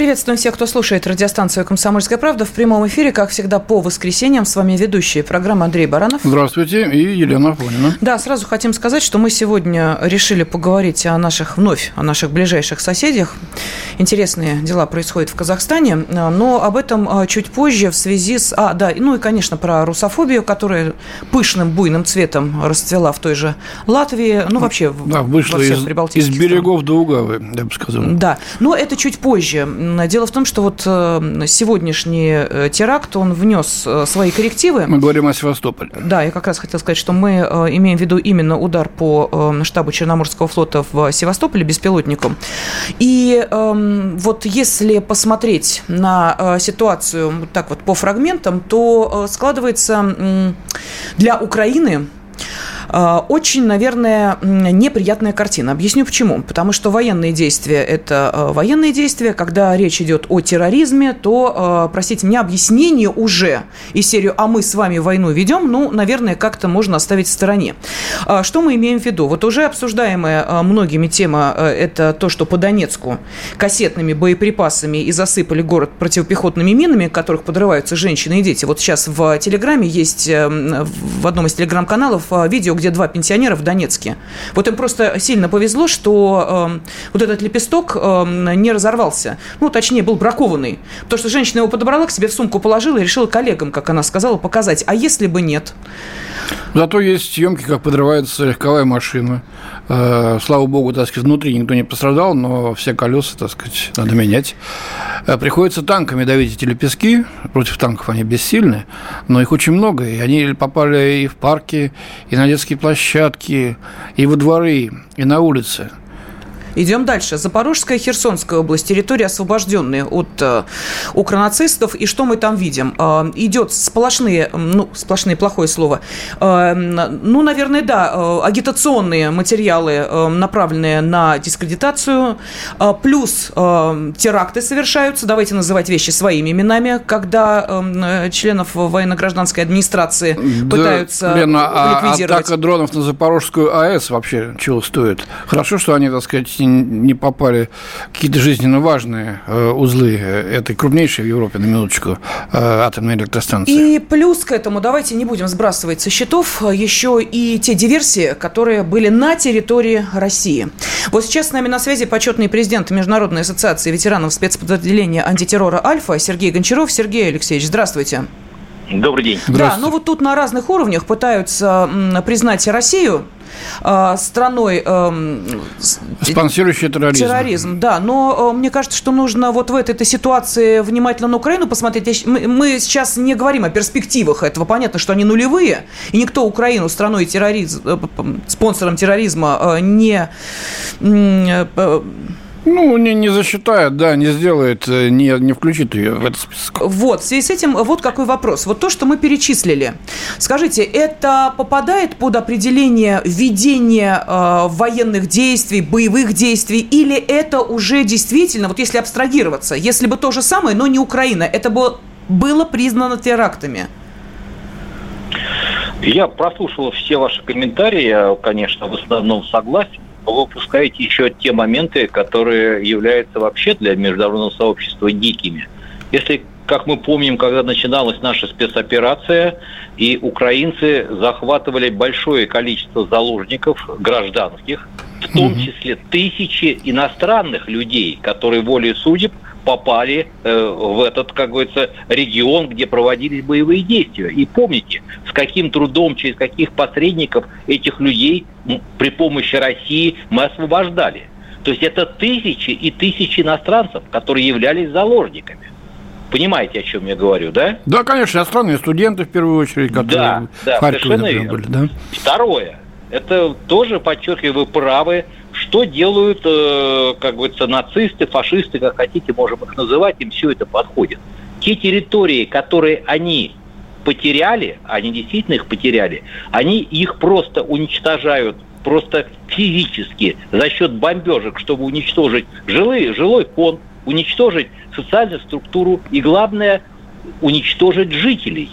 Приветствуем всех, кто слушает радиостанцию «Комсомольская правда» в прямом эфире, как всегда, по воскресеньям. С вами ведущие программы Андрей Баранов. Здравствуйте, и Елена Афонина. Да, сразу хотим сказать, что мы сегодня решили поговорить о наших, вновь, о наших ближайших соседях. Интересные дела происходят в Казахстане, но об этом а, чуть позже в связи с... А, да, ну и, конечно, про русофобию, которая пышным буйным цветом расцвела в той же Латвии, ну, вообще да, вышла во всех из, из берегов до Угавы, я бы сказал. Да, но это чуть позже. Дело в том, что вот э, сегодняшний э, теракт, он внес э, свои коррективы. Мы говорим о Севастополе. Да, я как раз хотел сказать, что мы имеем в виду именно удар по штабу Черноморского флота в Севастополе беспилотником. И эм, вот если посмотреть на ситуацию так вот по фрагментам, то складывается для Украины очень, наверное, неприятная картина. Объясню почему. Потому что военные действия – это а, военные действия. Когда речь идет о терроризме, то, а, простите меня, объяснение уже из серию «А мы с вами войну ведем», ну, наверное, как-то можно оставить в стороне. Что мы имеем в виду? Вот уже обсуждаемая многими тема – это то, что по Донецку кассетными боеприпасами и засыпали город противопехотными минами, которых подрываются женщины и дети. Вот сейчас в Телеграме есть, в одном из телеграм-каналов видео, где два пенсионера в Донецке. Вот им просто сильно повезло, что э, вот этот лепесток э, не разорвался. Ну, точнее, был бракованный. Потому что женщина его подобрала к себе в сумку, положила и решила коллегам, как она сказала, показать. А если бы нет? Зато есть съемки, как подрывается легковая машина. Э, слава богу, так сказать, внутри никто не пострадал, но все колеса, так сказать, надо менять. Э, приходится танками давить эти лепестки. Против танков они бессильны, но их очень много. И они попали и в парки, и на детские площадки, и во дворы, и на улице. Идем дальше. Запорожская и Херсонская область, территории освобожденные от э, укронацистов. И что мы там видим? Э, идет сплошные, ну, сплошные, плохое слово, э, ну, наверное, да, э, агитационные материалы, э, направленные на дискредитацию, э, плюс э, теракты совершаются, давайте называть вещи своими именами, когда э, членов военно-гражданской администрации да, пытаются Лена, а ликвидировать. А атака дронов на Запорожскую АЭС вообще чего стоит? Хорошо, что они, так сказать, не попали какие-то жизненно важные э, узлы этой крупнейшей в Европе, на минуточку, э, атомной электростанции. И плюс к этому, давайте не будем сбрасывать со счетов еще и те диверсии, которые были на территории России. Вот сейчас с нами на связи почетный президент Международной ассоциации ветеранов спецподразделения антитеррора «Альфа» Сергей Гончаров. Сергей Алексеевич, здравствуйте. Добрый день. Да, ну вот тут на разных уровнях пытаются признать Россию э, страной... Э, Спонсирующей терроризм. Терроризм, да. Но э, мне кажется, что нужно вот в этой, этой ситуации внимательно на Украину посмотреть. Мы, мы сейчас не говорим о перспективах этого. Понятно, что они нулевые, и никто Украину страной терроризм, э, спонсором терроризма э, не... Э, ну, не, не засчитает, да, не сделает, э, не, не включит ее в этот список. Вот, в связи с этим вот какой вопрос. Вот то, что мы перечислили. Скажите, это попадает под определение ведения э, военных действий, боевых действий, или это уже действительно, вот если абстрагироваться, если бы то же самое, но не Украина, это бы было признано терактами? Я прослушал все ваши комментарии, я, конечно, в основном согласен вы упускаете еще те моменты, которые являются вообще для международного сообщества дикими. Если, как мы помним, когда начиналась наша спецоперация, и украинцы захватывали большое количество заложников гражданских, в том числе тысячи иностранных людей, которые волей судеб – попали э, в этот, как говорится, регион, где проводились боевые действия. И помните, с каким трудом, через каких посредников этих людей при помощи России мы освобождали. То есть это тысячи и тысячи иностранцев, которые являлись заложниками. Понимаете, о чем я говорю, да? Да, конечно, иностранные студенты в первую очередь, которые да, да, в Харькове, например, были. Да? Второе, это тоже, подчеркиваю, вы правы, что делают, э, как говорится, нацисты, фашисты, как хотите, можем их называть, им все это подходит. Те территории, которые они потеряли, они действительно их потеряли, они их просто уничтожают просто физически за счет бомбежек, чтобы уничтожить жилые, жилой фонд, уничтожить социальную структуру и, главное, уничтожить жителей.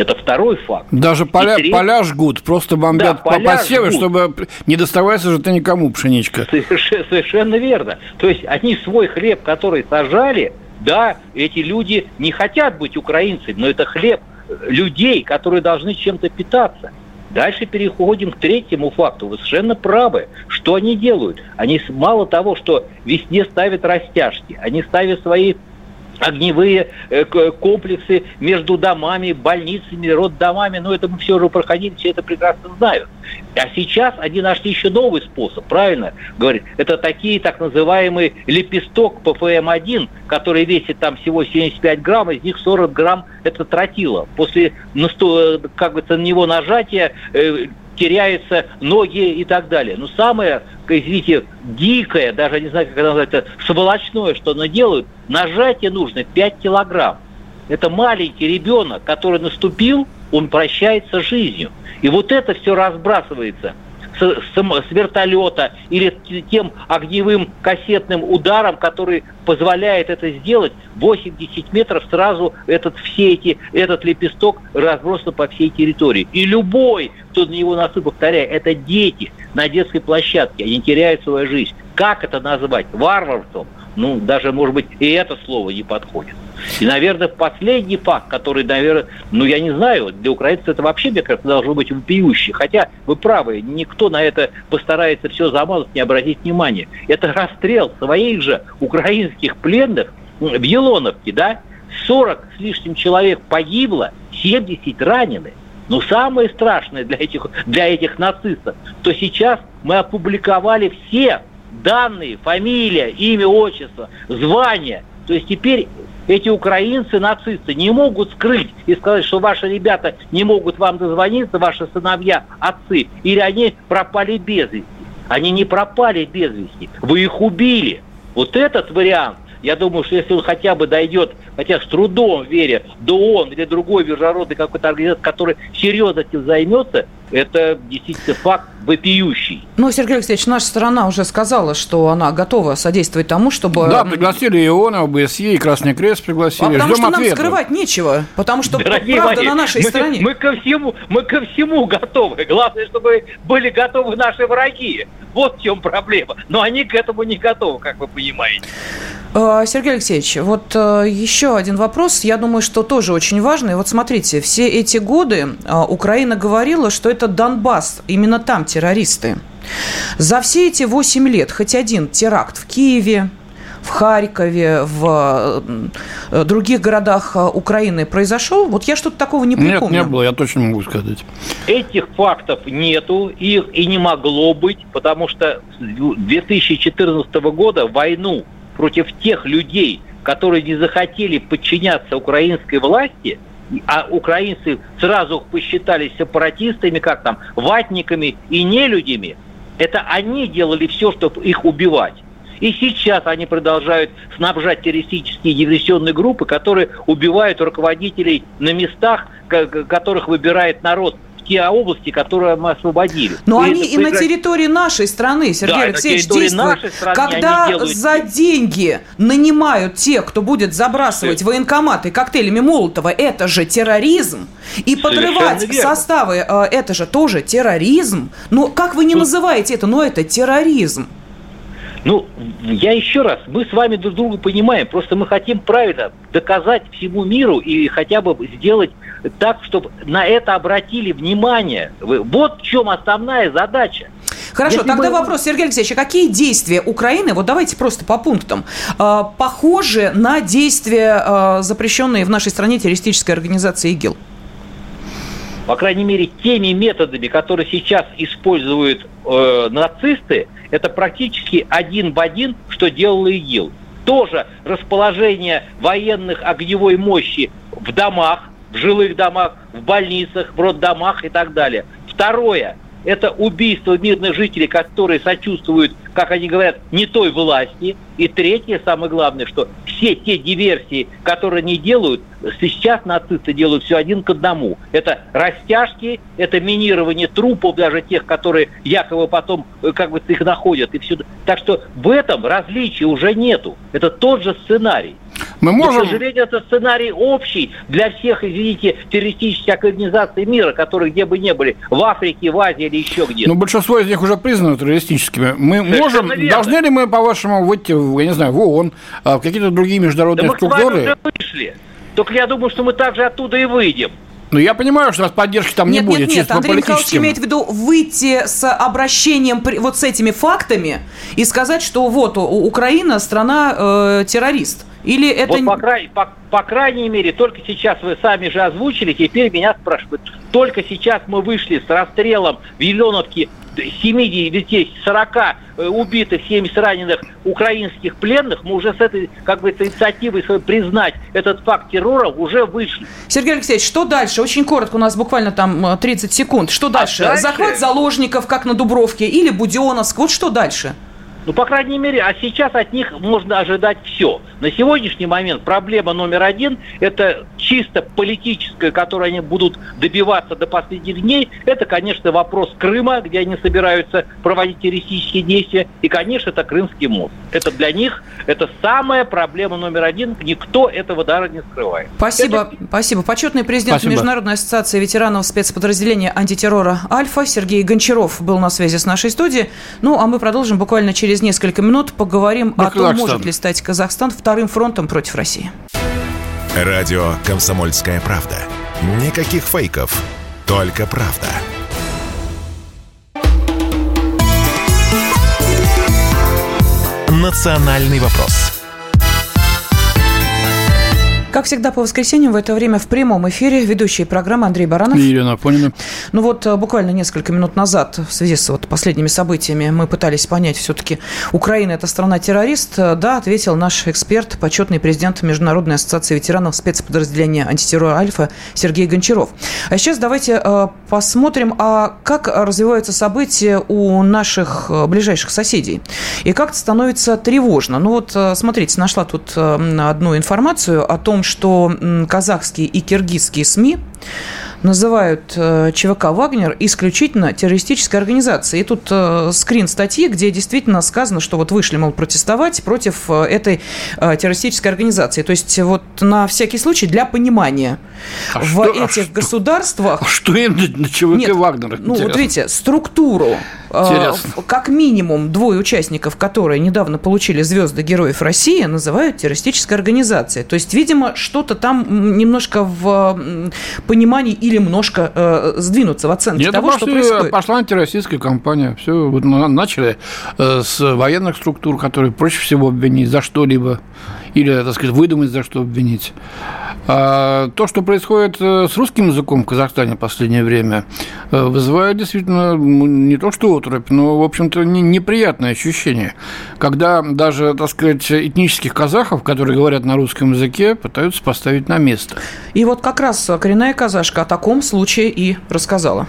Это второй факт. Даже поля, третий... поля жгут, просто бомбят да, поля посевы, жгут. чтобы не доставайся же ты никому пшеничка. Совершенно, совершенно верно. То есть они свой хлеб, который сажали, да, эти люди не хотят быть украинцами, но это хлеб людей, которые должны чем-то питаться. Дальше переходим к третьему факту. Вы совершенно правы. Что они делают? Они мало того, что весне ставят растяжки, они ставят свои огневые э, комплексы между домами, больницами, роддомами. Но это мы все уже проходили, все это прекрасно знают. А сейчас они нашли еще новый способ, правильно говорит? Это такие так называемый лепесток ПФМ-1, который весит там всего 75 грамм, из них 40 грамм это тротила. После как бы, на него нажатия э, теряются ноги и так далее. Но самое, извините, дикое, даже не знаю, как это это сволочное, что оно делают, нажатие нужно 5 килограмм. Это маленький ребенок, который наступил, он прощается с жизнью. И вот это все разбрасывается – с, с вертолета или тем огневым кассетным ударом, который позволяет это сделать, 80 метров сразу этот, все эти, этот лепесток разбросан по всей территории. И любой, кто на него насып, повторяю, это дети на детской площадке, они теряют свою жизнь. Как это назвать? Варварством? Ну, даже, может быть, и это слово не подходит. И, наверное, последний факт, который, наверное, ну, я не знаю, для украинцев это вообще, мне кажется, должно быть вопиющий. Хотя, вы правы, никто на это постарается все замазать, не обратить внимания. Это расстрел своих же украинских пленных в Елоновке, да? 40 с лишним человек погибло, 70 ранены. Но самое страшное для этих, для этих нацистов, то сейчас мы опубликовали все данные, фамилия, имя, отчество, звание. То есть теперь эти украинцы, нацисты, не могут скрыть и сказать, что ваши ребята не могут вам дозвониться, ваши сыновья, отцы, или они пропали без вести. Они не пропали без вести, вы их убили. Вот этот вариант – я думаю, что если он хотя бы дойдет, хотя с трудом веря, до ООН или другой международной какой-то организации, который серьезно этим займется, это действительно факт вопиющий. Ну, Сергей Алексеевич, наша страна уже сказала, что она готова содействовать тому, чтобы... Да, пригласили и ООН, и ОБСЕ, и Красный Крест пригласили. А потому Ждем что ответа. нам скрывать нечего, потому что Дорогие правда мои, на нашей мы, стороне. Мы ко, всему, мы ко всему готовы. Главное, чтобы были готовы наши враги. Вот в чем проблема. Но они к этому не готовы, как вы понимаете. Э, Сергей Алексеевич, вот э, еще один вопрос, я думаю, что тоже очень важный. Вот смотрите, все эти годы э, Украина говорила, что это Донбасс, именно там террористы. За все эти 8 лет хоть один теракт в Киеве, в Харькове, в других городах Украины произошел? Вот я что-то такого не припомню. Нет, не было, я точно могу сказать. Этих фактов нету, их и не могло быть, потому что с 2014 года войну против тех людей, которые не захотели подчиняться украинской власти, а украинцы сразу посчитали сепаратистами, как там, ватниками и нелюдями, это они делали все, чтобы их убивать. И сейчас они продолжают снабжать террористические диверсионные группы, которые убивают руководителей на местах, которых выбирает народ те области, которые мы освободили. Но и они и на территории нашей страны, Сергей да, Алексеевич, действуют. Страны Когда делают... за деньги нанимают тех, кто будет забрасывать военкоматы коктейлями Молотова, это же терроризм. И подрывать составы, э, это же тоже терроризм. Ну, как вы не называете это, но это терроризм. Ну, я еще раз, мы с вами друг друга понимаем, просто мы хотим правильно доказать всему миру и хотя бы сделать так, чтобы на это обратили внимание. Вот в чем основная задача. Хорошо, Если тогда мы... вопрос, Сергей Алексеевич, а какие действия Украины, вот давайте просто по пунктам, э, похожи на действия, э, запрещенные в нашей стране террористической организации ИГИЛ? По крайней мере, теми методами, которые сейчас используют э, нацисты, это практически один в один, что делал ИГИЛ. Тоже расположение военных огневой мощи в домах, в жилых домах, в больницах, в роддомах и так далее. Второе – это убийство мирных жителей, которые сочувствуют, как они говорят, не той власти. И третье, самое главное, что все те диверсии, которые они делают, сейчас нацисты делают все один к одному. Это растяжки, это минирование трупов, даже тех, которые якобы потом э, как бы их находят. И все. Так что в этом различия уже нету. Это тот же сценарий. Мы можем... Но, к сожалению, это сценарий общий для всех, извините, террористических организаций мира, которые где бы ни были, в Африке, в Азии или еще где-то. Но большинство из них уже признаны террористическими. Мы Совершенно можем, верно. должны ли мы, по-вашему, выйти, я не знаю, в ООН, а, в какие-то другие международные да структуры? Мы уже вышли. Только я думаю, что мы также оттуда и выйдем. Ну, я понимаю, что у нас поддержки там нет, не будет. Нет, нет, Андрей Михайлович имеет в виду выйти с обращением вот с этими фактами и сказать, что вот Украина страна э, террорист. Или это... Вот по, край, по, по крайней мере, только сейчас вы сами же озвучили, теперь меня спрашивают. Только сейчас мы вышли с расстрелом в Еленовке 70, 40 э, убитых, 70 раненых украинских пленных, мы уже с этой как бы инициативой признать этот факт террора уже вышли. Сергей Алексеевич, что дальше? Очень коротко, у нас буквально там 30 секунд. Что дальше? А дальше? Захват заложников, как на Дубровке, или Будионовск? Вот что дальше? Ну, по крайней мере, а сейчас от них можно ожидать все. На сегодняшний момент проблема номер один – это чисто политическая, которую они будут добиваться до последних дней. Это, конечно, вопрос Крыма, где они собираются проводить террористические действия. И, конечно, это Крымский мост. Это для них, это самая проблема номер один. Никто этого дара не скрывает. Спасибо. Это... Спасибо. Почетный президент Спасибо. Международной ассоциации ветеранов спецподразделения антитеррора «Альфа» Сергей Гончаров был на связи с нашей студией. Ну, а мы продолжим буквально через через несколько минут поговорим Про о том, может ли стать Казахстан вторым фронтом против России. Радио «Комсомольская правда». Никаких фейков, только правда. «Национальный вопрос» Как всегда, по воскресеньям в это время в прямом эфире ведущие программы Андрей Баранов. И Елена Афонина. Ну вот э, буквально несколько минут назад в связи с вот последними событиями мы пытались понять, все-таки Украина – это страна-террорист. Да, ответил наш эксперт, почетный президент Международной ассоциации ветеранов спецподразделения антитеррора «Альфа» Сергей Гончаров. А сейчас давайте э, посмотрим, а как развиваются события у наших э, ближайших соседей. И как-то становится тревожно. Ну вот, смотрите, нашла тут одну информацию о том, том, что казахские и киргизские СМИ называют э, ЧВК «Вагнер» исключительно террористической организацией. И тут э, скрин статьи, где действительно сказано, что вот вышли, мол, протестовать против э, этой террористической организации. То есть вот на всякий случай для понимания. А в что, а этих а государствах... А что им на ЧВК Нет, «Вагнер»? Ну, вот видите, структуру Интересно. как минимум двое участников, которые недавно получили звезды Героев России, называют террористической организацией. То есть, видимо, что-то там немножко в понимании или немножко э, сдвинуться в оценке Нет, того, что происходит. Пошла антироссийская кампания. Все, вот начали э, с военных структур, которые проще всего обвинить за что-либо или, так сказать, выдумать, за что обвинить. А то, что происходит э, с русским языком в Казахстане в последнее время, э, вызывает действительно не то что отрубь, но, в общем-то, неприятное ощущение, когда даже, так сказать, этнических казахов, которые говорят на русском языке, пытаются поставить на место. И вот как раз коренная казашка о таком случае и рассказала.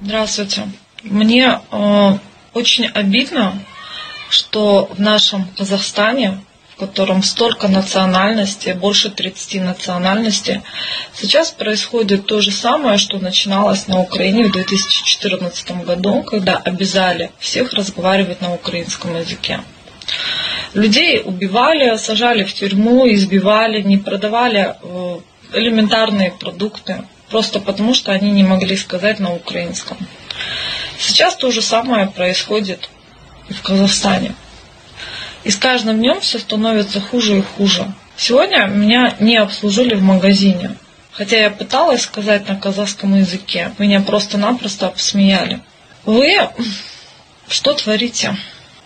Здравствуйте. Мне э, очень обидно, что в нашем Казахстане в котором столько национальностей, больше 30 национальностей. Сейчас происходит то же самое, что начиналось на Украине в 2014 году, когда обязали всех разговаривать на украинском языке. Людей убивали, сажали в тюрьму, избивали, не продавали э, элементарные продукты, просто потому что они не могли сказать на украинском. Сейчас то же самое происходит и в Казахстане. И с каждым днем все становится хуже и хуже. Сегодня меня не обслужили в магазине. Хотя я пыталась сказать на казахском языке. Меня просто-напросто обсмеяли. Вы что творите?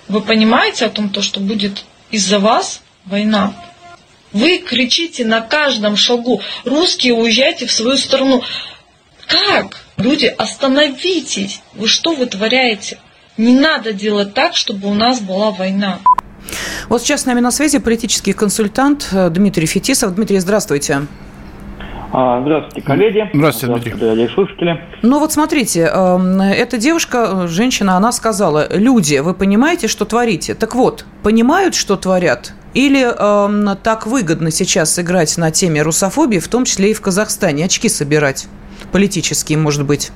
Вы понимаете о том, то, что будет из-за вас война? Вы кричите на каждом шагу, русские уезжайте в свою страну. Как? Люди, остановитесь! Вы что вытворяете? Не надо делать так, чтобы у нас была война. Вот сейчас с нами на связи политический консультант э, Дмитрий Фетисов. Дмитрий, здравствуйте. А, здравствуйте, коллеги. Здравствуйте, Дмитрий. Здравствуйте, слушатели. Ну вот смотрите, эм, эта девушка, женщина, она сказала, люди, вы понимаете, что творите? Так вот, понимают, что творят Или э, так выгодно сейчас играть на теме русофобии, в том числе и в Казахстане, очки собирать политические, может быть?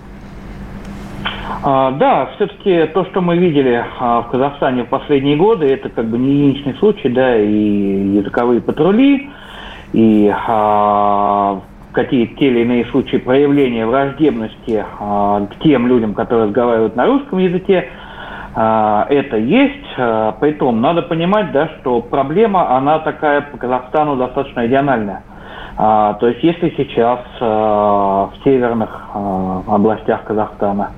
А, да, все-таки то, что мы видели а, в Казахстане в последние годы, это как бы не единичный случай, да, и языковые патрули, и а, какие-то те или иные случаи проявления враждебности к тем людям, которые разговаривают на русском языке, это есть. Притом надо понимать, да, что проблема, она такая по Казахстану достаточно региональная. То есть если сейчас в северных областях Казахстана,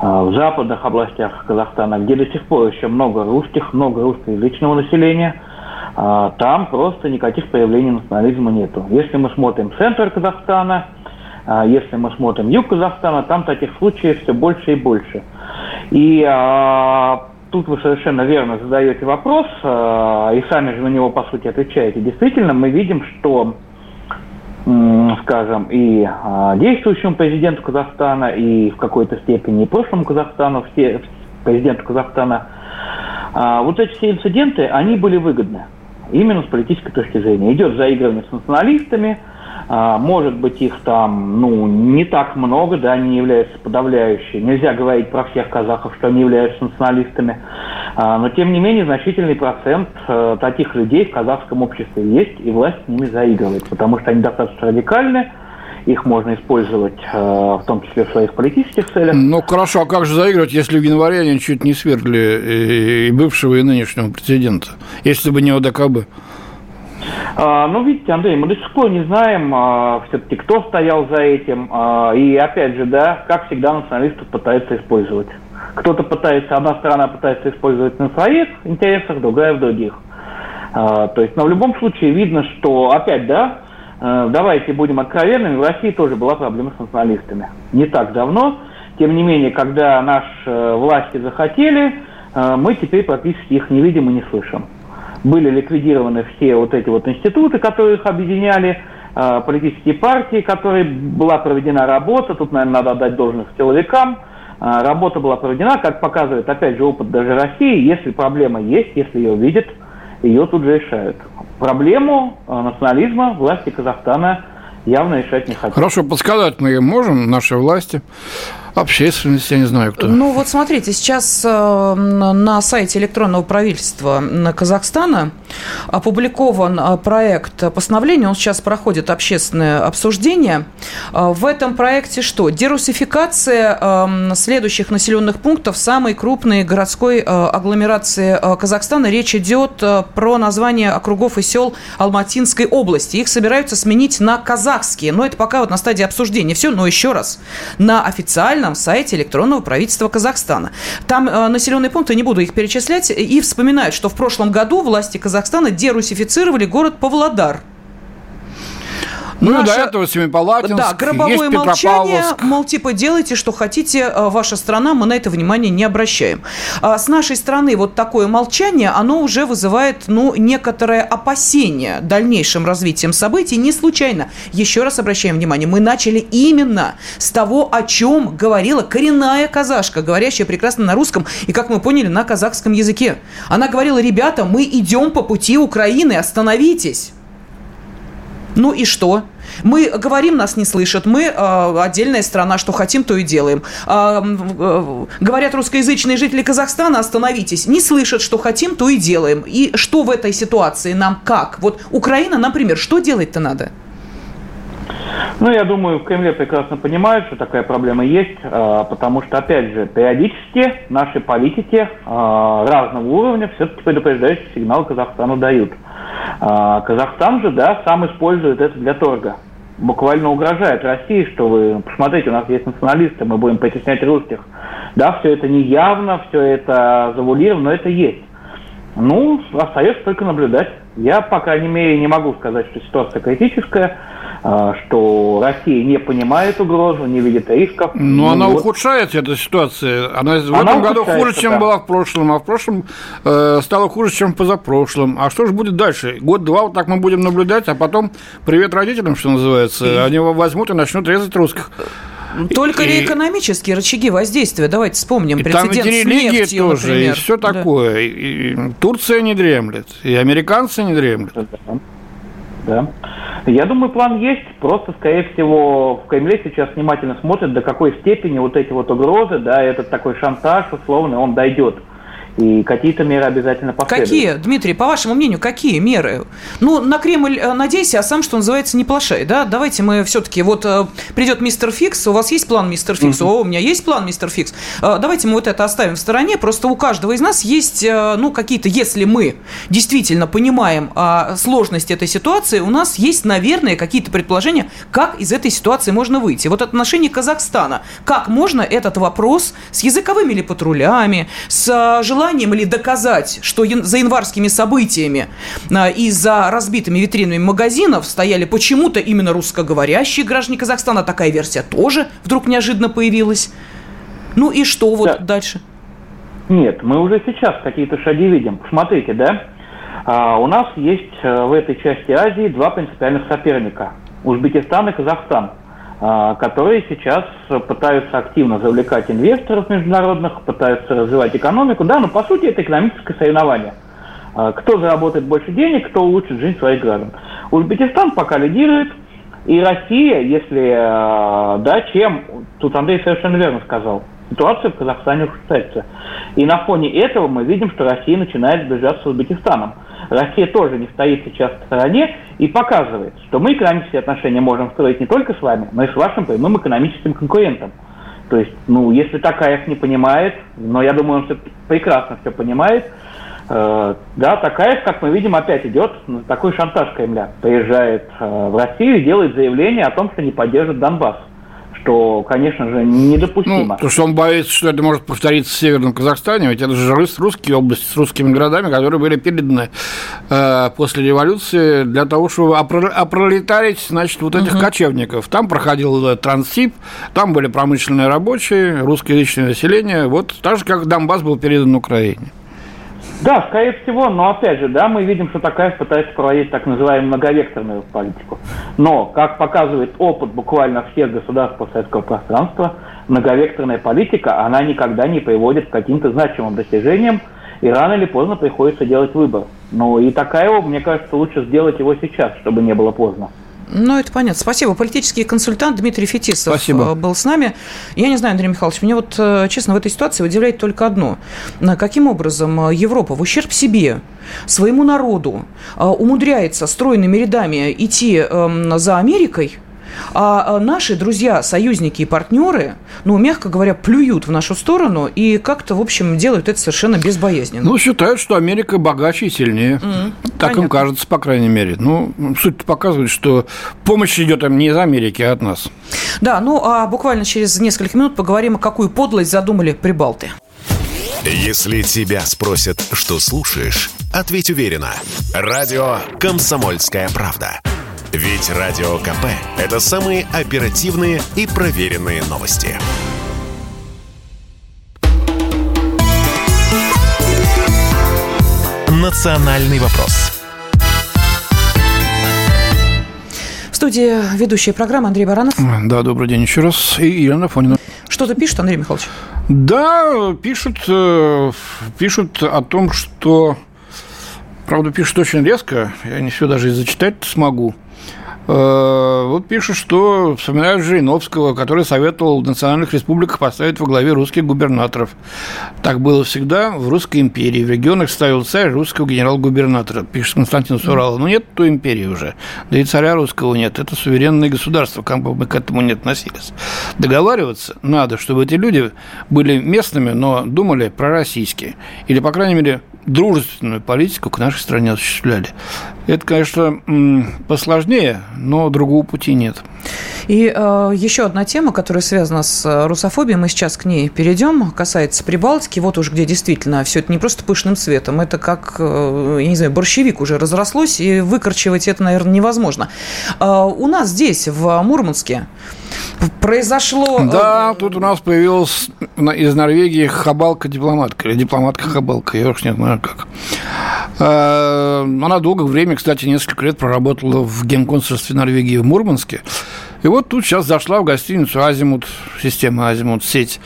в западных областях Казахстана, где до сих пор еще много русских, много русскоязычного населения – а, там просто никаких проявлений национализма нету. Если мы смотрим центр Казахстана, а, если мы смотрим юг Казахстана, там таких случаев все больше и больше. И а, тут вы совершенно верно задаете вопрос, а, и сами же на него, по сути, отвечаете. Действительно, мы видим, что, скажем, и а, действующему президенту Казахстана, и в какой-то степени и прошлому Казахстану, все, президенту Казахстана, а, вот эти все инциденты, они были выгодны именно с политической точки зрения. Идет заигрывание с националистами, может быть, их там, ну, не так много, да, они являются подавляющими. Нельзя говорить про всех казахов, что они являются националистами. А, но, тем не менее, значительный процент а, таких людей в казахском обществе есть, и власть с ними заигрывает, потому что они достаточно радикальны, их можно использовать э, в том числе в своих политических целях. Ну, хорошо, а как же заигрывать, если в январе они чуть не свергли и бывшего, и нынешнего президента, если бы не ОДКБ? А, ну, видите, Андрей, мы до сих пор не знаем а, все-таки, кто стоял за этим. А, и опять же, да, как всегда националистов пытаются использовать. Кто-то пытается, одна сторона пытается использовать на своих интересах, другая в других. То есть, но в любом случае видно, что, опять, да, Э, давайте будем откровенными, в России тоже была проблема с националистами. Не так давно. Тем не менее, когда наши э, власти захотели, э, мы теперь практически их не видим и не слышим. Были ликвидированы все вот эти вот институты, которые их объединяли, политические партии, которые была проведена работа, тут, наверное, надо отдать должность силовикам, работа была проведена, как показывает, опять же, опыт даже России, если проблема есть, если ее видят, ее тут же решают. Проблему э, национализма власти Казахстана явно решать не хотят. Хорошо, подсказать мы можем, наши власти общественность, я не знаю кто. Ну вот смотрите, сейчас э, на сайте электронного правительства Казахстана опубликован э, проект постановления, он сейчас проходит общественное обсуждение. Э, в этом проекте что? Дерусификация следующих населенных пунктов самой крупной городской агломерации Казахстана. Речь идет про название округов и сел Алматинской области. Их собираются сменить на казахские, но это пока вот на стадии обсуждения. Все, но еще раз, на официально официальном сайте электронного правительства Казахстана. Там населенные пункты, не буду их перечислять, и вспоминают, что в прошлом году власти Казахстана дерусифицировали город Павлодар – ну, Наша... до этого Семипалатинск, Да, гробовое молчание, мол, типа, делайте, что хотите, э, ваша страна, мы на это внимание не обращаем. А с нашей стороны вот такое молчание, оно уже вызывает, ну, некоторое опасение дальнейшим развитием событий. Не случайно, еще раз обращаем внимание, мы начали именно с того, о чем говорила коренная казашка, говорящая прекрасно на русском и, как мы поняли, на казахском языке. Она говорила, ребята, мы идем по пути Украины, остановитесь. Ну и что? Мы говорим, нас не слышат. Мы э, отдельная страна, что хотим, то и делаем. Э, э, говорят русскоязычные жители Казахстана, остановитесь. Не слышат, что хотим, то и делаем. И что в этой ситуации нам как? Вот Украина, например, что делать-то надо? Ну, я думаю, в Кремле прекрасно понимают, что такая проблема есть, потому что, опять же, периодически наши политики разного уровня все-таки предупреждающий сигнал Казахстану дают – а, Казахстан же, да, сам использует это для торга. Буквально угрожает России, что вы, посмотрите, у нас есть националисты, мы будем притеснять русских. Да, все это не явно, все это завулировано, но это есть. Ну, остается только наблюдать. Я, по крайней мере, не могу сказать, что ситуация критическая. А, что Россия не понимает угрозу, не видит рисков. Но ну, она вот. ухудшается, эта ситуация. Она в она этом году хуже, чем да. была в прошлом, а в прошлом э, стало хуже, чем в позапрошлом. А что же будет дальше? Год-два вот так мы будем наблюдать, а потом привет родителям, что называется. И... Они возьмут и начнут резать русских. Только и, ли экономические рычаги воздействия? Давайте вспомним. И там ведь религия нефтью, тоже, например. и все такое. Да. И, и Турция не дремлет, и американцы не дремлют. Да. Я думаю, план есть. Просто, скорее всего, в Кремле сейчас внимательно смотрят, до какой степени вот эти вот угрозы, да, этот такой шантаж условный, он дойдет. И какие-то меры обязательно последуют. Какие, Дмитрий, по вашему мнению, какие меры? Ну, на Кремль э, надейся, а сам, что называется, не плошай, да? Давайте мы все-таки, вот э, придет мистер Фикс, у вас есть план мистер Фикс? О, у меня есть план мистер Фикс. Э, давайте мы вот это оставим в стороне, просто у каждого из нас есть, ну, какие-то, если мы действительно понимаем а, сложность этой ситуации, у нас есть, наверное, какие-то предположения, как из этой ситуации можно выйти. Вот отношение Казахстана, как можно этот вопрос с языковыми ли патрулями, с желанием желанием или доказать, что за январскими событиями а, и за разбитыми витринами магазинов стояли почему-то именно русскоговорящие граждане Казахстана. Такая версия тоже вдруг неожиданно появилась. Ну и что вот да. дальше? Нет, мы уже сейчас какие-то шаги видим. Смотрите, да, а, у нас есть э, в этой части Азии два принципиальных соперника – Узбекистан и Казахстан – которые сейчас пытаются активно завлекать инвесторов международных, пытаются развивать экономику. Да, но по сути это экономическое соревнование. А, кто заработает больше денег, кто улучшит жизнь своих граждан. Узбекистан пока лидирует, и Россия, если а, да, чем, тут Андрей совершенно верно сказал, ситуация в Казахстане ухудшается. И на фоне этого мы видим, что Россия начинает сближаться с Узбекистаном. Россия тоже не стоит сейчас в стороне и показывает, что мы экономические отношения можем строить не только с вами, но и с вашим прямым экономическим конкурентом. То есть, ну, если Такаев не понимает, но я думаю, он все прекрасно все понимает, э, да, Такаев, как мы видим, опять идет на такой шантаж Кремля. Приезжает э, в Россию и делает заявление о том, что не поддержит Донбасс что, конечно же, недопустимо. Ну, то, что он боится, что это может повториться в Северном Казахстане, ведь это же русские области с русскими городами, которые были переданы э, после революции для того, чтобы опролетарить, значит, вот этих угу. кочевников. Там проходил э, Транссиб, там были промышленные рабочие, русскоязычное население, вот так же, как Донбасс был передан Украине. Да, скорее всего, но опять же, да, мы видим, что Такаев пытается проводить так называемую многовекторную политику. Но, как показывает опыт буквально всех государств постсоветского пространства, многовекторная политика, она никогда не приводит к каким-то значимым достижениям, и рано или поздно приходится делать выбор. Ну и Такаеву, мне кажется, лучше сделать его сейчас, чтобы не было поздно. Ну, это понятно. Спасибо. Политический консультант Дмитрий Фетисов Спасибо. Э, был с нами. Я не знаю, Андрей Михайлович, мне вот, э, честно, в этой ситуации удивляет только одно. Каким образом э, Европа в ущерб себе, своему народу, умудряется стройными рядами идти эм, за Америкой, а, а наши друзья, союзники и партнеры, ну, мягко говоря, плюют в нашу сторону и как-то, в общем, делают это совершенно безбоязненно. Ну, считают, что Америка богаче и сильнее. Mm, так понятно. им кажется, по крайней мере. Ну, суть показывает, что помощь идет им не из Америки, а от нас. Да, ну, а буквально через несколько минут поговорим, какую подлость задумали прибалты. Если тебя спросят, что слушаешь, ответь уверенно. Радио «Комсомольская правда». Ведь Радио КП – это самые оперативные и проверенные новости. «Национальный вопрос» В студии ведущая программы Андрей Баранов. Да, добрый день еще раз. И Елена Фонина. Что-то пишут, Андрей Михайлович? Да, пишут, э, пишут о том, что... Правда, пишут очень резко. Я не все даже и зачитать смогу. Э, вот пишут, что вспоминают Жириновского, который советовал в национальных республиках поставить во главе русских губернаторов. Так было всегда в Русской империи. В регионах ставил царь русского генерал-губернатора, пишет Константин Сурал. Но нет той империи уже. Да и царя русского нет. Это суверенное государство, как бы мы к этому не относились. Договариваться надо, чтобы эти люди были местными, но думали пророссийски. Или, по крайней мере, дружественную политику к нашей стране осуществляли. Это, конечно, посложнее, но другого пути нет. И э, еще одна тема, которая связана с э, русофобией, мы сейчас к ней перейдем, касается Прибалтики, вот уж где действительно все это не просто пышным цветом, это как, э, я не знаю, борщевик уже разрослось, и выкорчевать это, наверное, невозможно. Э, у нас здесь, в Мурманске, произошло... Э, да, тут у нас появилась из Норвегии хабалка-дипломатка, или дипломатка-хабалка, я уж не знаю как. Э, она долгое время, кстати, несколько лет проработала в генконсульстве Норвегии в Мурманске. И вот тут сейчас зашла в гостиницу Азимут, система Азимут, сеть.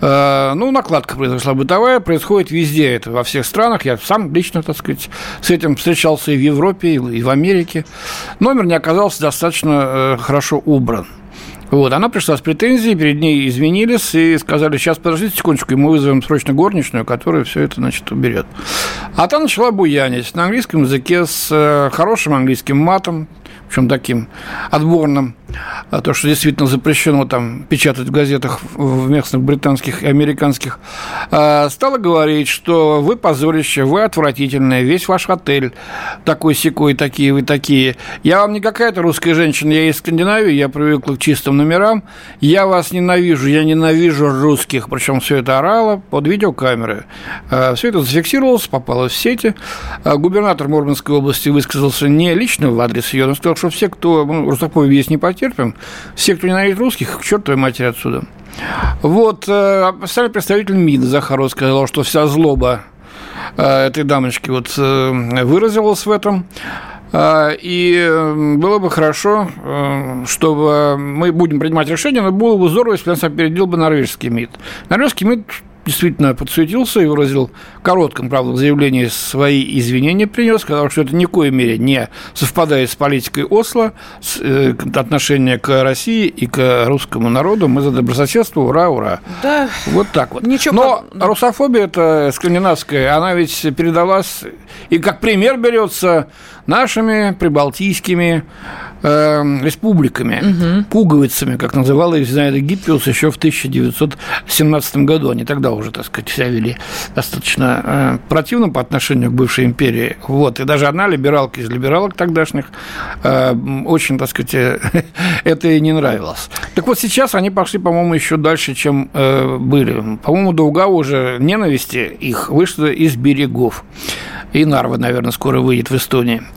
Э, ну, накладка произошла бытовая, происходит везде это, во всех странах. Я сам лично, так сказать, с этим встречался и в Европе, и в Америке. Номер не оказался достаточно э, хорошо убран. Вот, она пришла с претензией, перед ней извинились и сказали, сейчас подождите секундочку, и мы вызовем срочно горничную, которая все это, значит, уберет. А та начала буянить на английском языке с э, хорошим английским матом, причем таким отборным, а то, что действительно запрещено там печатать в газетах в местных британских и американских, а, стала говорить, что вы позорище, вы отвратительные, весь ваш отель такой секой, такие вы такие. Я вам не какая-то русская женщина, я из Скандинавии, я привыкла к чистым номерам, я вас ненавижу, я ненавижу русских, причем все это орало под видеокамеры. А, все это зафиксировалось, попало в сети. Губернатор Мурманской области высказался не лично в адрес ее, но сказал, что все, кто... Ну, русофобию здесь не потерпим. Все, кто ненавидит русских, к чертовой матери отсюда. Вот, э, официальный представитель МИД Захаров сказал, что вся злоба э, этой дамочки вот э, выразилась в этом. И было бы хорошо, чтобы мы будем принимать решение, но было бы здорово, если нас опередил бы норвежский МИД. Норвежский МИД действительно подсуетился и выразил коротком, правда, заявлении свои извинения принес, сказал, что это ни коей мере не совпадает с политикой Осло, с, э, отношение к России и к русскому народу. Мы за добрососедство, ура, ура. Да. Вот так вот. Ничего Но под... русофобия это скандинавская, она ведь передалась, и как пример берется нашими прибалтийскими э, республиками, угу. пуговицами, как называл их Зинаида Гиппиус еще в 1917 году. Они тогда уже, так сказать, себя вели достаточно э, противно по отношению к бывшей империи. Вот. И даже одна либералка из либералок тогдашних э, очень, так сказать, это и не нравилось. Так вот, сейчас они пошли, по-моему, еще дальше, чем э, были. По-моему, до Угава уже ненависти их вышло из берегов и Нарва, наверное, скоро выйдет в Эстонии.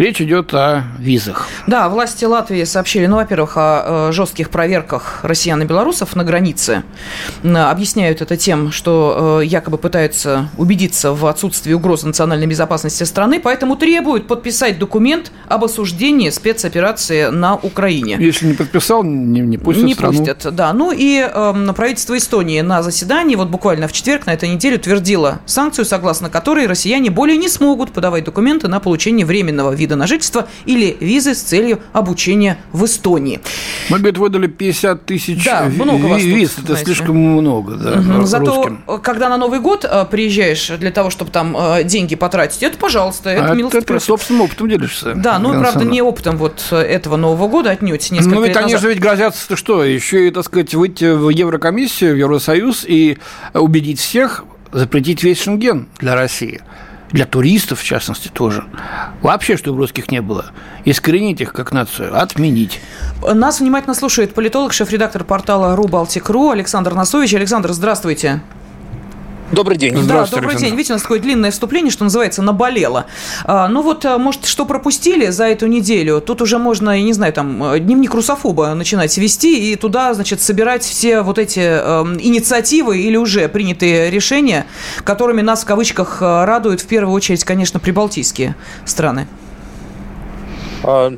Речь идет о визах. Да, власти Латвии сообщили, ну, во-первых, о э, жестких проверках россиян и белорусов на границе. Объясняют это тем, что э, якобы пытаются убедиться в отсутствии угрозы национальной безопасности страны, поэтому требуют подписать документ об осуждении спецоперации на Украине. Если не подписал, не, не пустят Не страну. пустят, да. Ну и э, правительство Эстонии на заседании, вот буквально в четверг на этой неделе, утвердило санкцию, согласно которой россияне более не смогут подавать документы на получение временного вида на жительство или визы с целью обучения в Эстонии. Мы, говорит, выдали 50 тысяч да, много вас виз. Тут, это знаете. слишком много, да, угу. Зато, русским. когда на Новый год э, приезжаешь для того, чтобы там э, деньги потратить, это, пожалуйста, это а милости это просит. собственным опытом делишься. Да, ну, правда, не опытом вот этого Нового года отнюдь. Несколько ну, ведь они же ведь грозятся, что, еще и, так сказать, выйти в Еврокомиссию, в Евросоюз и убедить всех запретить весь Шенген для России для туристов, в частности, тоже. Вообще, чтобы русских не было. Искоренить их как нацию, отменить. Нас внимательно слушает политолог, шеф-редактор портала РуБалтик.ру Александр Носович. Александр, здравствуйте. Добрый день. Да, добрый Александр. день. Видите, у нас такое длинное вступление, что называется, наболело. А, ну вот, а, может, что пропустили за эту неделю? Тут уже можно, я не знаю, там, э, дневник русофоба начинать вести и туда, значит, собирать все вот эти э, инициативы или уже принятые решения, которыми нас, в кавычках, э, радуют в первую очередь, конечно, прибалтийские страны. А,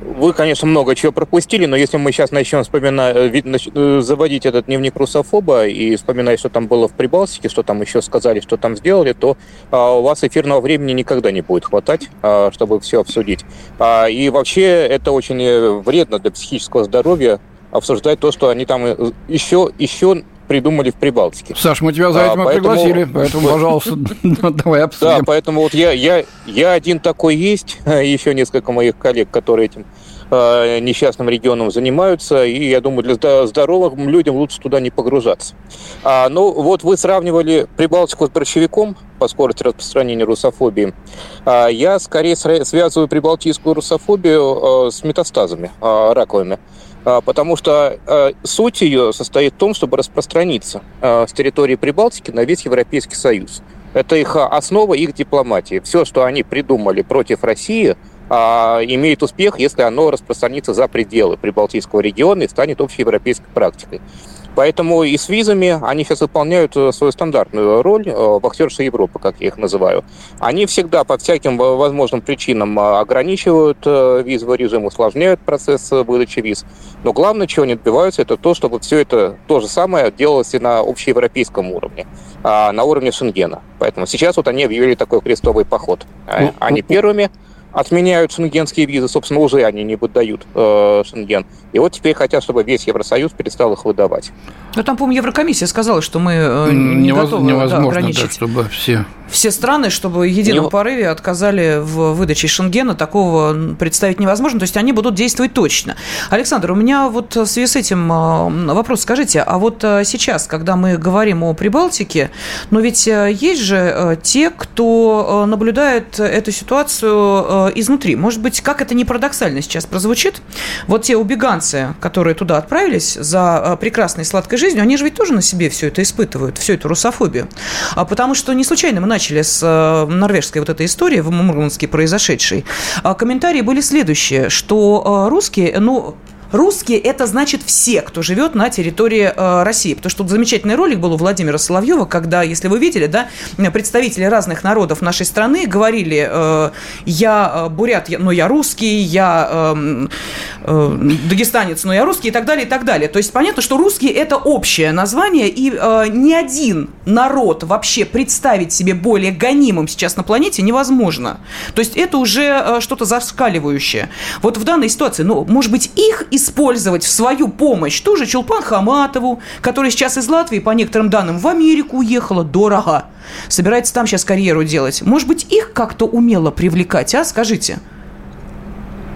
вы, конечно, много чего пропустили, но если мы сейчас начнем вспоминать, э, э, заводить этот дневник русофоба и вспоминать, что там было в Прибалтике, что там еще сказали, что там сделали, то а, у вас эфирного времени никогда не будет хватать, а, чтобы все обсудить. А, и вообще это очень э, вредно для психического здоровья обсуждать то, что они там еще, еще придумали в Прибалтике. Саш, мы тебя за это а, поэтому... пригласили, поэтому, пожалуйста, давай обсудим. Да, поэтому вот я, я, я один такой есть, еще несколько моих коллег, которые этим э, несчастным регионом занимаются, и я думаю, для здоровым людям лучше туда не погружаться. А, ну, вот вы сравнивали Прибалтику с борщевиком по скорости распространения русофобии. А, я скорее связываю прибалтийскую русофобию э, с метастазами э, раковыми. А, потому что а, суть ее состоит в том, чтобы распространиться а, с территории Прибалтики на весь Европейский Союз. Это их основа их дипломатии. Все, что они придумали против России, имеет успех, если оно распространится за пределы Прибалтийского региона и станет общеевропейской практикой. Поэтому и с визами они сейчас выполняют э, свою стандартную роль, э, боксерши Европы, как я их называю. Они всегда по всяким возможным причинам э, ограничивают визовый режим, усложняют процесс выдачи виз. Но главное, чего они добиваются, это то, чтобы все это то же самое делалось и на общеевропейском уровне, а на уровне Шенгена. Поэтому сейчас вот они объявили такой крестовый поход. Ну, они ну, первыми отменяют шенгенские визы, собственно, уже они не выдают э, Шенген. И вот теперь хотят, чтобы весь Евросоюз перестал их выдавать. Ну, там, по-моему, Еврокомиссия сказала, что мы э, не Невоз, готовы невозможно, да, ограничить. Так, чтобы все все страны, чтобы в едином не... порыве отказали в выдаче Шенгена, такого представить невозможно, то есть они будут действовать точно. Александр, у меня вот в связи с этим а, вопрос, скажите, а вот а, сейчас, когда мы говорим о Прибалтике, но ведь а, есть же те, кто наблюдает эту ситуацию изнутри. Может быть, как это не парадоксально сейчас прозвучит, вот те убеганцы, которые туда отправились за прекрасной сладкой жизнью, они же ведь тоже на себе все это испытывают, всю эту русофобию. Потому что не случайно мы начали с э, норвежской вот этой истории в Мурманске произошедшей, а комментарии были следующие, что русские, ну, Русские – это значит все, кто живет на территории э, России. Потому что тут замечательный ролик был у Владимира Соловьева, когда, если вы видели, да, представители разных народов нашей страны говорили, э, я э, бурят, но я русский, я э, э, дагестанец, но я русский и так далее, и так далее. То есть понятно, что русские – это общее название, и э, ни один народ вообще представить себе более гонимым сейчас на планете невозможно. То есть это уже э, что-то зашкаливающее. Вот в данной ситуации, ну, может быть, их использовать в свою помощь ту же Чулпан Хаматову, которая сейчас из Латвии, по некоторым данным, в Америку уехала дорого. Собирается там сейчас карьеру делать. Может быть, их как-то умело привлекать, а? Скажите.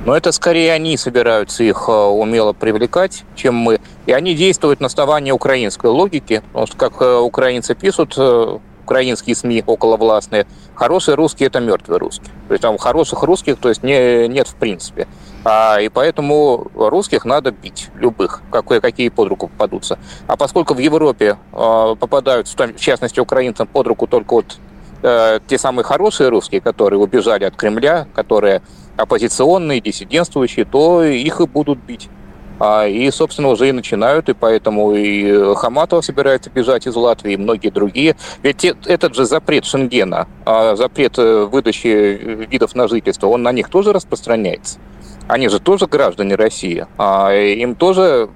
Но это скорее они собираются их э, умело привлекать, чем мы. И они действуют на основании украинской логики, потому что, как э, украинцы пишут, э, украинские СМИ околовластные, хорошие русские – это мертвые русские. То есть там хороших русских то есть не, нет в принципе. А, и поэтому русских надо бить, любых, какие, какие под руку попадутся. А поскольку в Европе э, попадают, в частности, украинцам под руку только вот э, те самые хорошие русские, которые убежали от Кремля, которые оппозиционные, диссидентствующие, то их и будут бить. А, и, собственно, уже и начинают, и поэтому и Хаматова собирается бежать из Латвии, и многие другие. Ведь этот же запрет Шенгена, а, запрет э, выдачи видов на жительство, он на них тоже распространяется. Они же тоже граждане России. А им тоже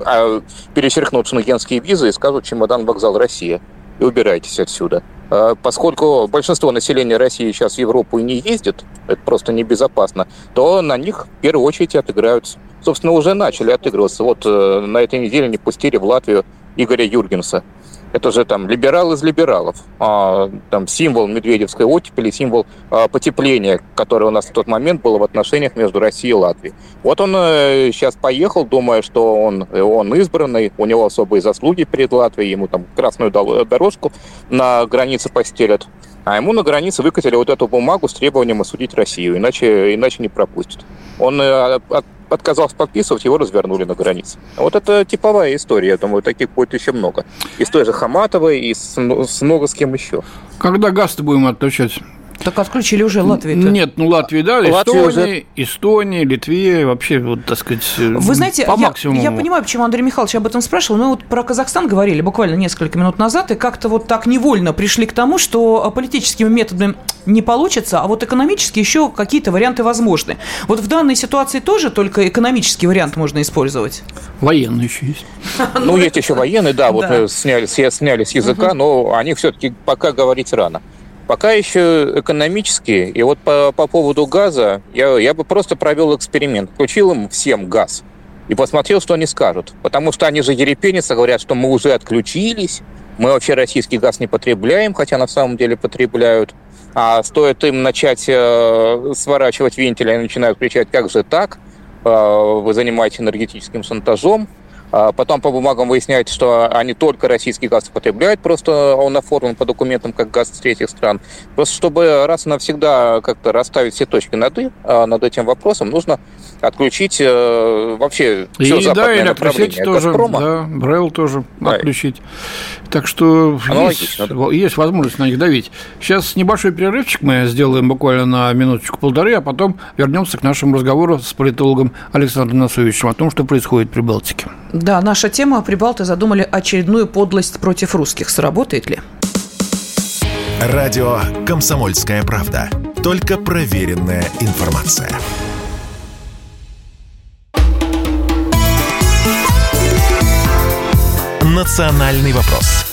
а, перечеркнут шенгенские визы и скажут «чемодан, вокзал, Россия» и убирайтесь отсюда. А, поскольку большинство населения России сейчас в Европу и не ездит, это просто небезопасно, то на них в первую очередь отыграются. Собственно, уже начали отыгрываться. Вот э, на этой неделе не пустили в Латвию Игоря Юргенса. Это же там либерал из либералов. А, там символ медведевской оттепели, символ а, потепления, которое у нас в тот момент было в отношениях между Россией и Латвией. Вот он э, сейчас поехал, думая, что он, он избранный, у него особые заслуги перед Латвией, ему там красную дорожку на границе постелят. А ему на границе выкатили вот эту бумагу с требованием осудить Россию, иначе, иначе не пропустят. Он э, отказался подписывать, его развернули на границе. Вот это типовая история, я думаю, таких будет еще много. И с той же Хаматовой, и с, с много с кем еще. Когда газ-то будем отключать? Так отключили уже Латвию. Нет, ну Латвия, да, Эстония, уже... Эстония, Литве, вообще, вот, так сказать, Вы знаете, по максимуму. Я, я понимаю, почему Андрей Михайлович об этом спрашивал, но вот про Казахстан говорили буквально несколько минут назад, и как-то вот так невольно пришли к тому, что политическими методами не получится, а вот экономически еще какие-то варианты возможны. Вот в данной ситуации тоже только экономический вариант можно использовать? Военный еще есть. Ну, есть еще военные, да, вот сняли, сняли с языка, но они все-таки пока говорить рано. Пока еще экономически. И вот по, по поводу газа я, я бы просто провел эксперимент. Включил им всем газ и посмотрел, что они скажут. Потому что они же ерепенятся, говорят, что мы уже отключились, мы вообще российский газ не потребляем, хотя на самом деле потребляют. А стоит им начать э, сворачивать вентили, они начинают кричать, как же так, э, вы занимаетесь энергетическим шантажом. А потом по бумагам выясняется, что они только российский газ потребляют, просто он оформлен по документам как газ с третьих стран. Просто чтобы раз и навсегда как-то расставить все точки над «и» а, над этим вопросом, нужно отключить э, вообще все и, западное да, направление тоже, «Газпрома». Да, Брел тоже да. отключить. Так что есть, есть возможность на них давить. Сейчас небольшой перерывчик мы сделаем буквально на минуточку-полторы, а потом вернемся к нашему разговору с политологом Александром Насовичем о том, что происходит при Балтике. Да, наша тема. Прибалты задумали очередную подлость против русских. Сработает ли? Радио «Комсомольская правда». Только проверенная информация. «Национальный вопрос»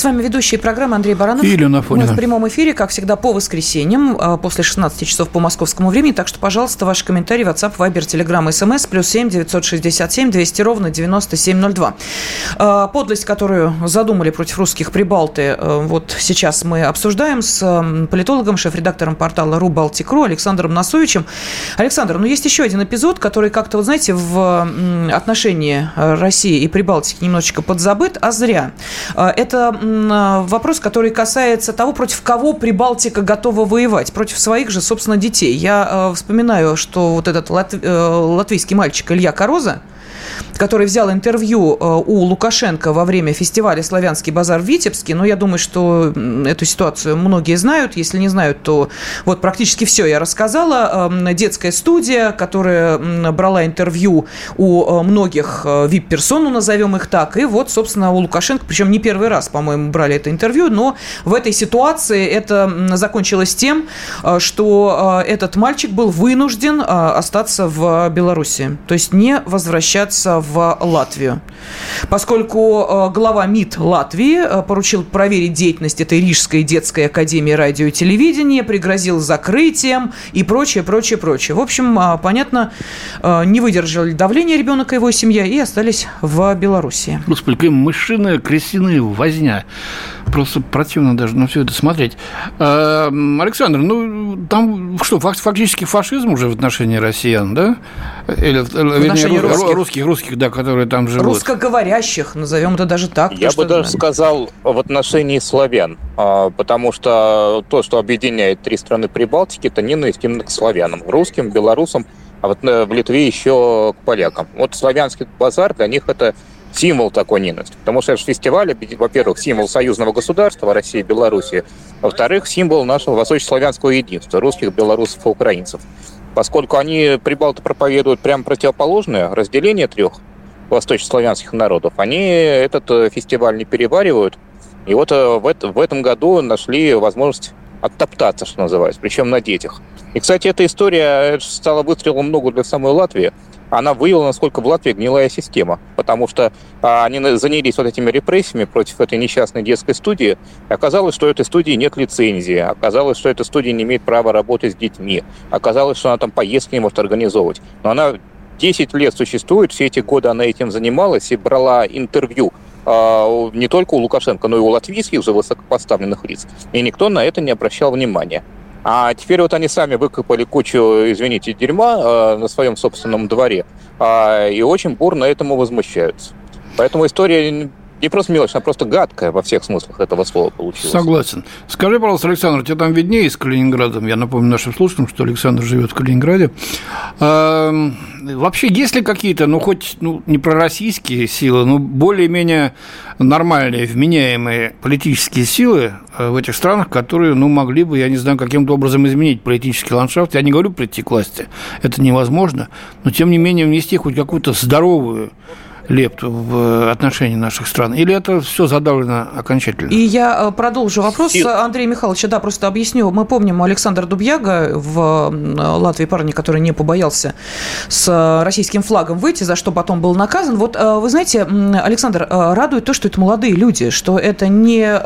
С вами ведущие программы Андрей Баранов. И Елена Мы в прямом эфире, как всегда, по воскресеньям, а, после 16 часов по московскому времени. Так что, пожалуйста, ваши комментарии WhatsApp, Viber, Telegram, SMS, плюс 7 967 200 ровно 9702. А, подлость, которую задумали против русских прибалты, а, вот сейчас мы обсуждаем с политологом, шеф-редактором портала РуБалтик.ру Александром Насовичем. Александр, ну есть еще один эпизод, который как-то, вот знаете, в отношении России и Прибалтики немножечко подзабыт, а зря. Это а, вопрос, который касается того, против кого Прибалтика готова воевать. Против своих же, собственно, детей. Я э, вспоминаю, что вот этот э, латвийский мальчик Илья Короза, который взял интервью э, у Лукашенко во время фестиваля «Славянский базар» в Витебске. Но я думаю, что эту ситуацию многие знают. Если не знают, то вот практически все я рассказала. Эм, детская студия, которая брала интервью у э, многих э, вип-персон, ну, назовем их так. И вот, собственно, у Лукашенко, причем не первый раз, по-моему, брали это интервью, но в этой ситуации это закончилось тем, что этот мальчик был вынужден остаться в Беларуси. То есть не возвращаться в Латвию. Поскольку э, глава МИД Латвии э, поручил проверить деятельность этой Рижской детской академии радио и телевидения, пригрозил закрытием и прочее, прочее, прочее. В общем, э, понятно, не выдержали давления ребенок и его семья и остались в Беларуси. Господи, какая мышиная крестяная возня. Просто противно даже на все это смотреть. Александр, ну там что, фактически фашизм уже в отношении россиян, да? Или, в вернее, русских. русских, русских, да, которые там живут. Русскоговорящих, назовем это даже так. Я бы даже сказал в отношении славян, а, потому что то, что объединяет три страны Прибалтики, это ненависть именно к славянам, русским, белорусам, а вот э, в Литве еще к полякам. Вот славянский базар для них это символ такой ненависти. Потому что это же фестиваль, во-первых, символ союзного государства России и Белоруссии, во-вторых, символ нашего восточнославянского единства, русских, белорусов и украинцев. Поскольку они, прибалты, проповедуют прямо противоположное, разделение трех восточнославянских народов, они этот э, фестиваль не переваривают. И вот э, в этом году нашли возможность оттоптаться, что называется, причем на детях. И, кстати, эта история стала выстрелом много для самой Латвии. Она выявила, насколько в Латвии гнилая система, потому что а, они занялись вот этими репрессиями против этой несчастной детской студии. И оказалось, что у этой студии нет лицензии, оказалось, что эта студия не имеет права работать с детьми, оказалось, что она там поездки не может организовывать. Но она 10 лет существует, все эти годы она этим занималась и брала интервью а, не только у Лукашенко, но и у латвийских уже высокопоставленных лиц. И никто на это не обращал внимания. А теперь вот они сами выкопали кучу, извините, дерьма э, на своем собственном дворе э, и очень бурно этому возмущаются. Поэтому история не просто мелочь, а просто гадкая во всех смыслах этого слова получилась. Согласен. Скажи, пожалуйста, Александр, тебе там виднее с Калининградом? Я напомню нашим слушателям, что Александр живет в Калининграде. А, вообще, есть ли какие-то, ну, хоть ну, не пророссийские силы, но более-менее нормальные, вменяемые политические силы э, в этих странах, которые, ну, могли бы, я не знаю, каким-то образом изменить политический ландшафт? Я не говорю прийти к власти, это невозможно, но, тем не менее, внести хоть какую-то здоровую лепту в отношении наших стран? Или это все задавлено окончательно? И я э, продолжу вопрос Сил. Андрея Михайловича. Да, просто объясню. Мы помним Александра Дубьяга в Латвии, парня, который не побоялся с российским флагом выйти, за что потом был наказан. Вот э, вы знаете, Александр, э, радует то, что это молодые люди, что это не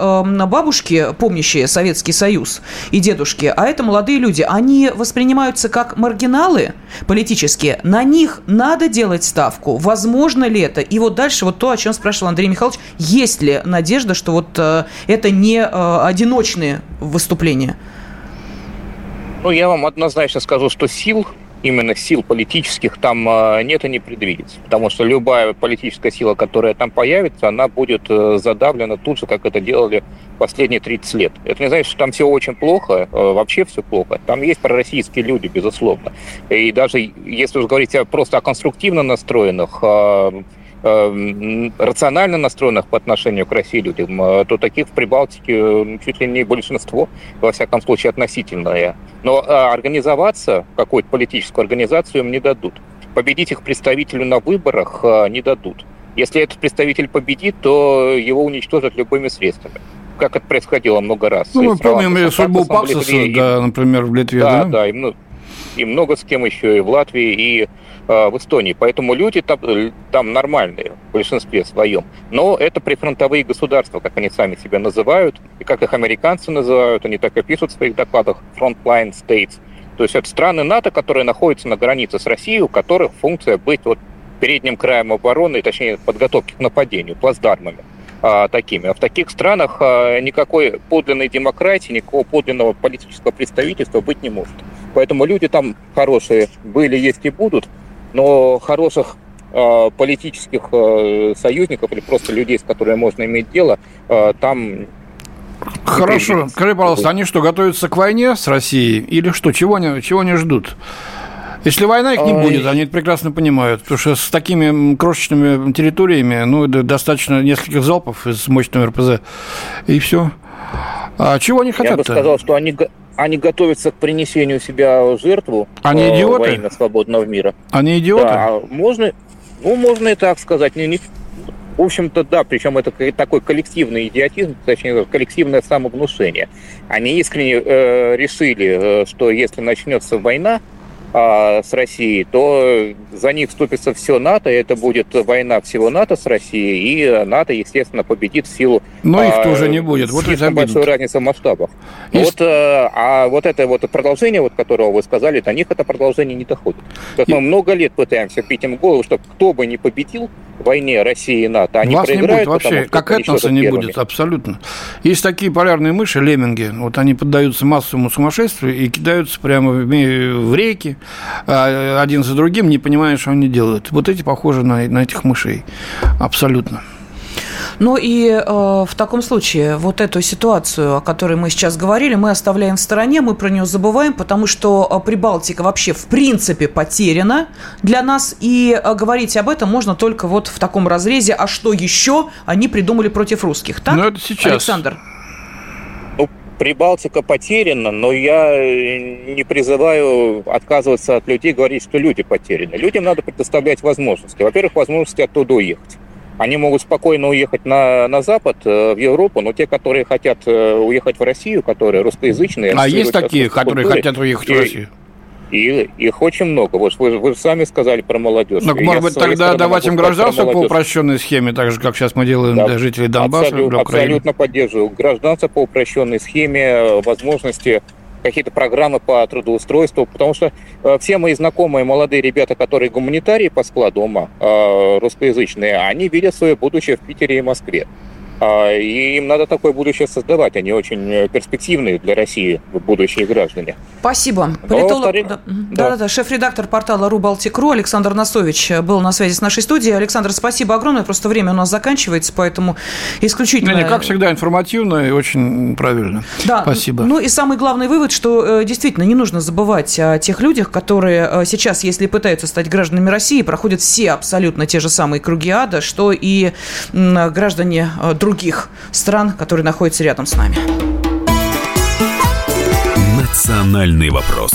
бабушки, помнящие Советский Союз и дедушки, а это молодые люди. Они воспринимаются как маргиналы политические. На них надо делать ставку. Возможно ли это? Это. И вот дальше вот то, о чем спрашивал Андрей Михайлович, есть ли надежда, что вот э, это не э, одиночные выступления? Ну, я вам однозначно скажу, что сил именно сил политических там э, нет и не предвидится. Потому что любая политическая сила, которая там появится, она будет э, задавлена тут же, как это делали последние 30 лет. Это не значит, что там все очень плохо, э, вообще все плохо. Там есть пророссийские люди, безусловно. И даже если уж говорить просто о конструктивно настроенных, рационально настроенных по отношению к России людям, э, то таких в Прибалтике чуть ли не большинство, во всяком случае относительное. Но э, организоваться, какую-то политическую организацию им не дадут. победить их представителю на выборах э, не дадут. Если этот представитель победит, то его уничтожат любыми средствами. Как это происходило много раз. Ну, мы помним судьбу Паксаса, да, например, в Литве, да? Да, да, и, и много с кем еще, и в Латвии, и э, в Эстонии. Поэтому люди там, там нормальные в большинстве своем. Но это прифронтовые государства, как они сами себя называют, и как их американцы называют, они так и пишут в своих докладах, frontline states. То есть это страны НАТО, которые находятся на границе с Россией, у которых функция быть вот передним краем обороны, точнее, подготовки к нападению, плацдармами а, такими. А в таких странах а, никакой подлинной демократии, никакого подлинного политического представительства быть не может. Поэтому люди там хорошие были, есть и будут, но хороших а, политических а, союзников или просто людей, с которыми можно иметь дело, а, там Хорошо. Скажи, пожалуйста, они что, готовятся к войне с Россией или что? Чего они, чего они ждут? Если война их не будет, они это прекрасно понимают, потому что с такими крошечными территориями, ну, достаточно нескольких залпов из мощного РПЗ, и все. А чего они хотят? Я бы сказал, что они, они готовятся к принесению себя в жертву они э, идиоты? во имя свободного мира. Они идиоты? Да, можно, ну, можно и так сказать. Не, не, в общем-то, да, причем это такой коллективный идиотизм, точнее, коллективное самовнушение. Они искренне э, решили, э, что если начнется война, а, с Россией, то за них вступится все НАТО, и это будет война всего НАТО с Россией, и НАТО, естественно, победит в силу... Но их а, тоже не будет. Вот это большой разница в масштабах. Есть... Вот, а, а вот это вот продолжение, вот, которого вы сказали, до них это продолжение не доходит. Как и... мы много лет пытаемся бить им голову, что кто бы не победил в войне России и НАТО, они Вас проиграют. не будет вообще, потому, как этноса не первыми. будет, абсолютно. Есть такие полярные мыши, лемминги, вот они поддаются массовому сумасшествию и кидаются прямо в реки, один за другим, не понимая, что они делают. Вот эти похожи на, на этих мышей. Абсолютно. Ну и э, в таком случае вот эту ситуацию, о которой мы сейчас говорили, мы оставляем в стороне, мы про нее забываем, потому что э, Прибалтика вообще в принципе потеряна для нас, и э, говорить об этом можно только вот в таком разрезе, а что еще они придумали против русских, так? Ну это сейчас. Александр. Прибалтика потеряна, но я э, не призываю отказываться от людей, говорить, что люди потеряны. Людям надо предоставлять возможности. Во-первых, возможности оттуда уехать. Они могут спокойно уехать на, на Запад, э, в Европу, но те, которые хотят э, уехать в Россию, которые русскоязычные... А есть такие, которые хотят уехать в Россию? И их очень много. Вот вы, вы сами сказали про молодежь. Ну, может быть, тогда давать им гражданство по упрощенной схеме, так же, как сейчас мы делаем да, для жителей Донбасса, абсолютно, для Украины? Абсолютно поддерживаю. Гражданство по упрощенной схеме, возможности какие-то программы по трудоустройству, потому что э, все мои знакомые молодые ребята, которые гуманитарии по складу ума, э, русскоязычные, они видят свое будущее в Питере и Москве. А, и им надо такое будущее создавать. Они очень э, перспективные для России будущие граждане. Спасибо. Политолог... Да, да. Да, Шеф-редактор портала Рубалтик.ру Александр Носович был на связи с нашей студией. Александр, спасибо огромное. Просто время у нас заканчивается, поэтому исключительно... Не, не, как всегда, информативно и очень правильно. Да. Спасибо. Ну и самый главный вывод, что э, действительно не нужно забывать о тех людях, которые э, сейчас, если пытаются стать гражданами России, проходят все абсолютно те же самые круги ада, что и граждане других стран, которые находятся рядом с нами. Национальный вопрос.